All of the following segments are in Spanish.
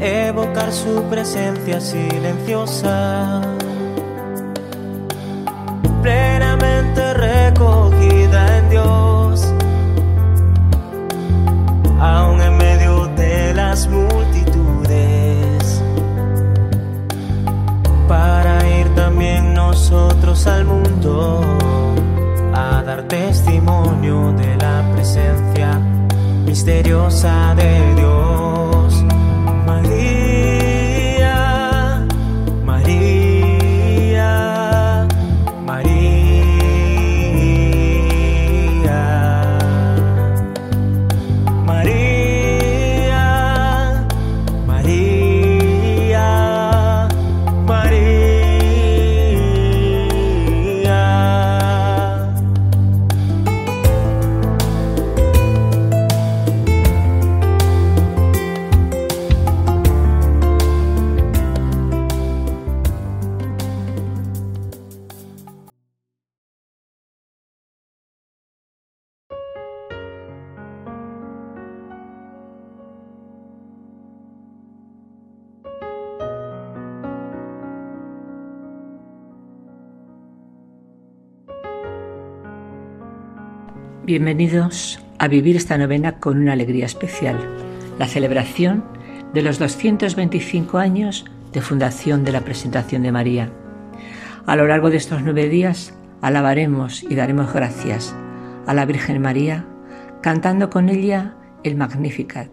evocar su presencia silenciosa, plenamente recogida en Dios, aún en medio de las multitudes, para ir también nosotros al mundo. A dar testimonio de la presencia misteriosa de Dios. Bienvenidos a vivir esta novena con una alegría especial, la celebración de los 225 años de fundación de la presentación de María. A lo largo de estos nueve días alabaremos y daremos gracias a la Virgen María, cantando con ella el Magnificat,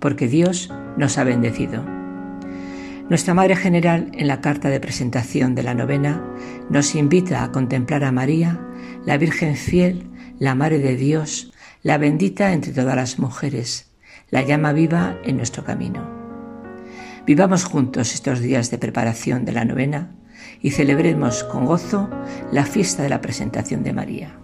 porque Dios nos ha bendecido. Nuestra Madre General en la carta de presentación de la novena nos invita a contemplar a María, la Virgen fiel, la Madre de Dios, la bendita entre todas las mujeres, la llama viva en nuestro camino. Vivamos juntos estos días de preparación de la novena y celebremos con gozo la fiesta de la presentación de María.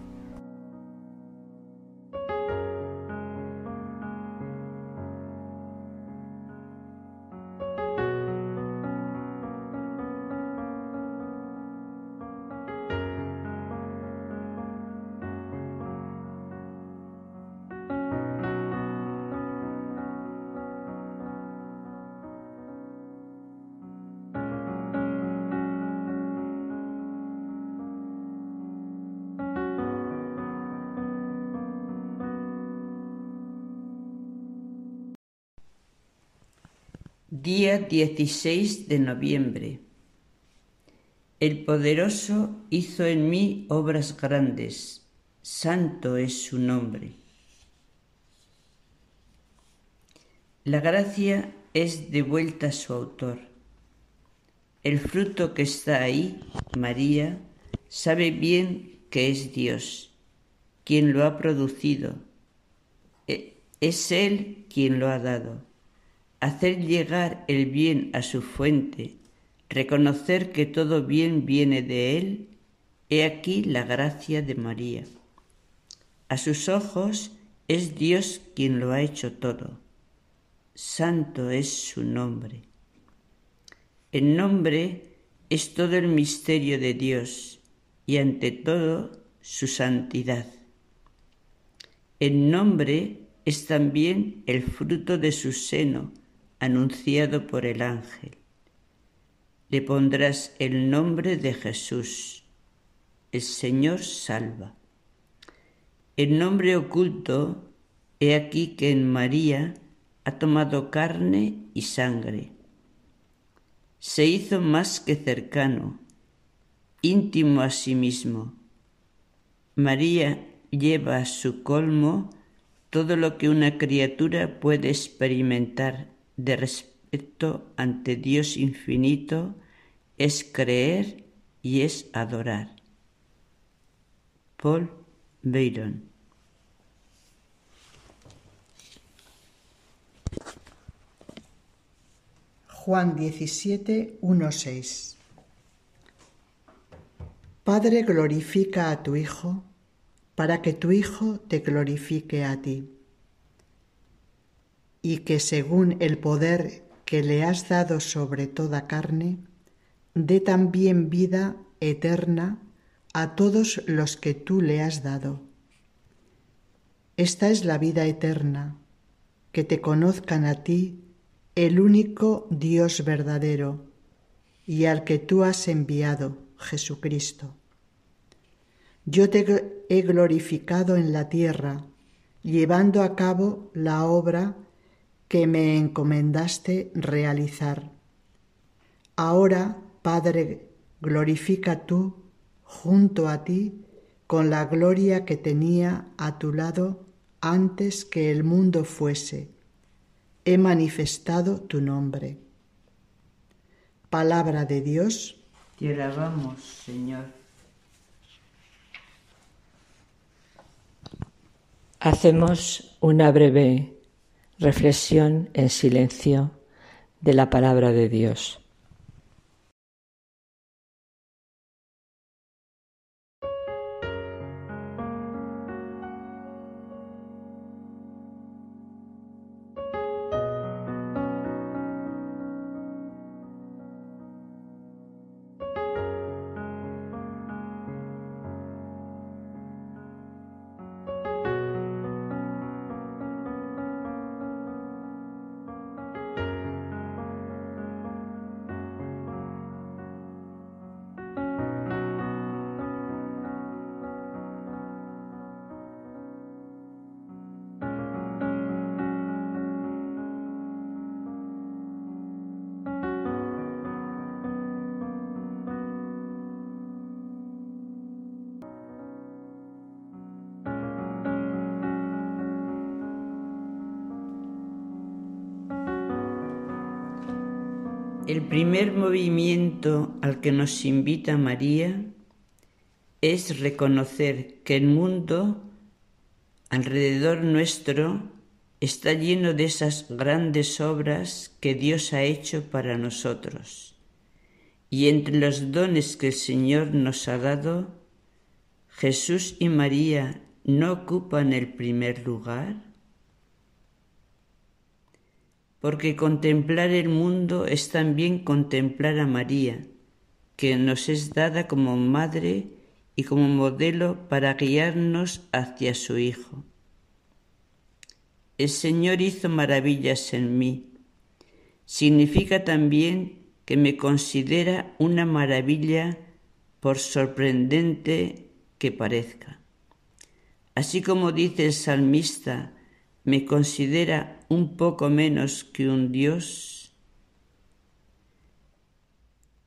Día 16 de noviembre. El poderoso hizo en mí obras grandes, santo es su nombre. La gracia es devuelta a su autor. El fruto que está ahí, María, sabe bien que es Dios, quien lo ha producido. E- Es Él quien lo ha dado hacer llegar el bien a su fuente, reconocer que todo bien viene de Él, he aquí la gracia de María. A sus ojos es Dios quien lo ha hecho todo. Santo es su nombre. El nombre es todo el misterio de Dios y ante todo su santidad. El nombre es también el fruto de su seno, anunciado por el ángel. Le pondrás el nombre de Jesús. El Señor salva. El nombre oculto, he aquí que en María ha tomado carne y sangre. Se hizo más que cercano, íntimo a sí mismo. María lleva a su colmo todo lo que una criatura puede experimentar de respeto ante Dios infinito es creer y es adorar. Paul Byron Juan 17, 1, 6. Padre, glorifica a tu Hijo, para que tu Hijo te glorifique a ti, y que según el poder que le has dado sobre toda carne, dé también vida eterna a todos los que tú le has dado. Esta es la vida eterna, que te conozcan a ti, el único Dios verdadero, y al que tú has enviado, Jesucristo. Yo te he glorificado en la tierra, llevando a cabo la obra que me encomendaste realizar. Ahora, Padre, glorifica tú junto a ti con la gloria que tenía a tu lado antes que el mundo fuese. He manifestado tu nombre. Palabra de Dios. Te alabamos, Señor. Hacemos una breve reflexión en silencio de la palabra de Dios. El primer movimiento al que nos invita María es reconocer que el mundo alrededor nuestro está lleno de esas grandes obras que Dios ha hecho para nosotros. Y entre los dones que el Señor nos ha dado, Jesús y María no ocupan el primer lugar. Porque contemplar el mundo es también contemplar a María, que nos es dada como madre y como modelo para guiarnos hacia su Hijo. El Señor hizo maravillas en mí. Significa también que me considera una maravilla por sorprendente que parezca. Así como dice el salmista, me considera un poco menos que un Dios?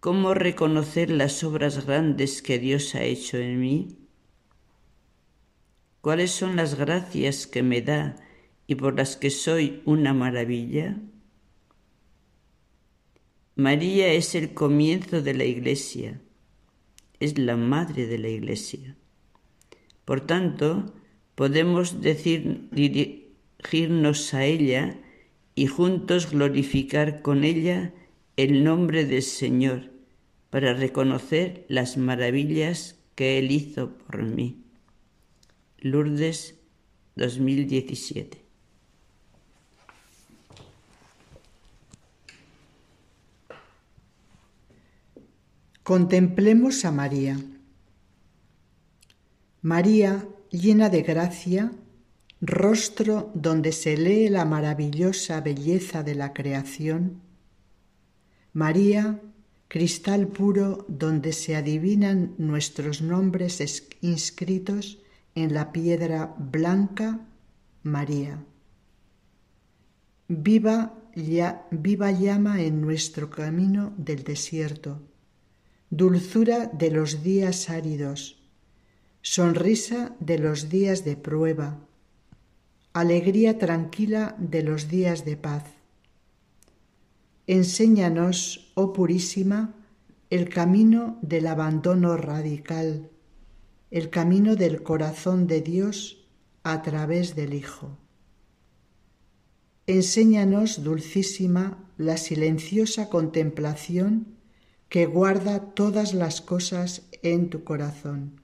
¿Cómo reconocer las obras grandes que Dios ha hecho en mí? ¿Cuáles son las gracias que me da y por las que soy una maravilla? María es el comienzo de la Iglesia, es la madre de la Iglesia. Por tanto, podemos decir dirigirnos a ella y juntos glorificar con ella el nombre del Señor para reconocer las maravillas que Él hizo por mí. Lourdes 2017 Contemplemos a María. María, llena de gracia, rostro donde se lee la maravillosa belleza de la creación, María, cristal puro donde se adivinan nuestros nombres inscritos en la piedra blanca, María. Viva, ya, viva llama en nuestro camino del desierto, dulzura de los días áridos, sonrisa de los días de prueba, alegría tranquila de los días de paz. Enséñanos, oh Purísima, el camino del abandono radical, el camino del corazón de Dios a través del Hijo. Enséñanos, Dulcísima, la silenciosa contemplación que guarda todas las cosas en tu corazón.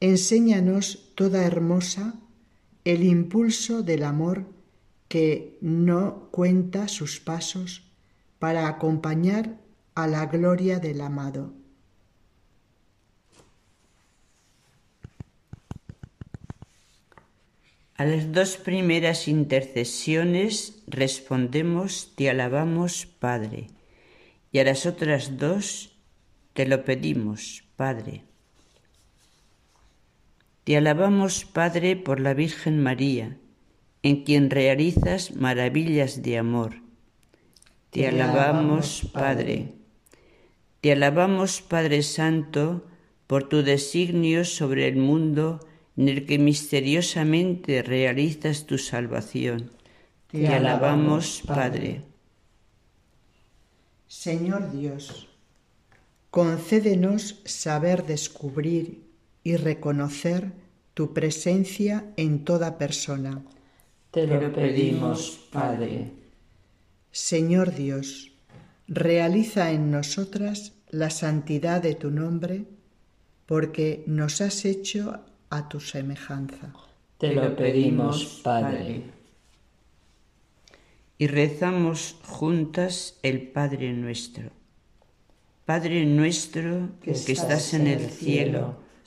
Enséñanos, toda hermosa, el impulso del amor que no cuenta sus pasos para acompañar a la gloria del amado. A las dos primeras intercesiones respondemos Te alabamos, Padre, y a las otras dos Te lo pedimos, Padre. Te alabamos, Padre, por la Virgen María, en quien realizas maravillas de amor. Te, alabamos, Padre. Te alabamos, Padre Santo, por tu designio sobre el mundo en el que misteriosamente realizas tu salvación. Te, alabamos, Padre. Señor Dios, concédenos saber descubrir y reconocer tu presencia en toda persona. Te lo pedimos, Padre. Señor Dios, realiza en nosotras la santidad de tu nombre, porque nos has hecho a tu semejanza. Te lo pedimos, Padre. Y rezamos juntas el Padre nuestro. Padre nuestro que, estás en el cielo,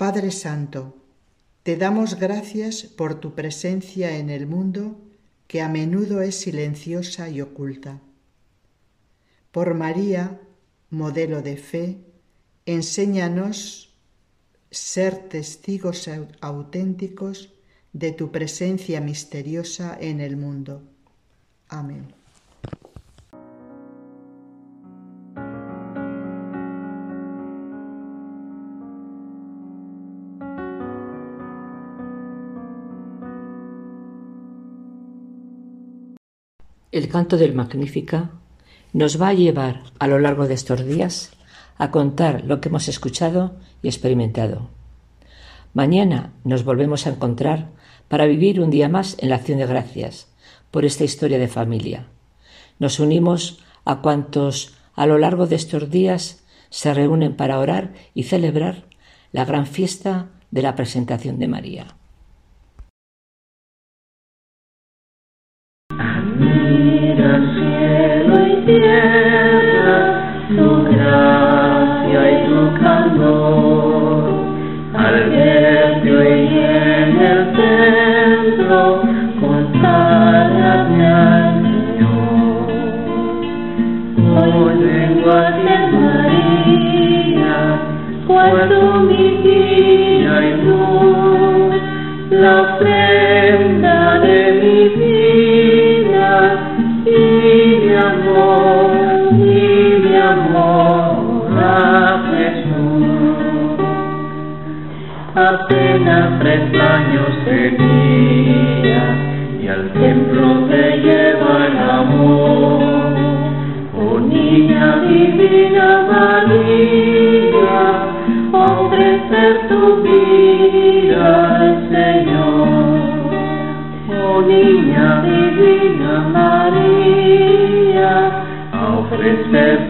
Padre Santo, te damos gracias por tu presencia en el mundo que a menudo es silenciosa y oculta. Por María, modelo de fe, enséñanos ser testigos auténticos de tu presencia misteriosa en el mundo. Amén. El canto del Magnífica nos va a llevar a lo largo de estos días a contar lo que hemos escuchado y experimentado. Mañana nos volvemos a encontrar para vivir un día más en la acción de gracias por esta historia de familia. Nos unimos a cuantos a lo largo de estos días se reúnen para orar y celebrar la gran fiesta de la presentación de María. Tierra, tu gracia y tu calor, al verte hoy en el templo, consagrarme al Señor. Hoy vengo a ser María, cuando mi vida y luz, la ofrenda de mi vida Apenas tres años tenía y al templo te lleva el amor. Oh niña divina María, ofrecer tu vida al Señor. Oh niña divina María, ofrecer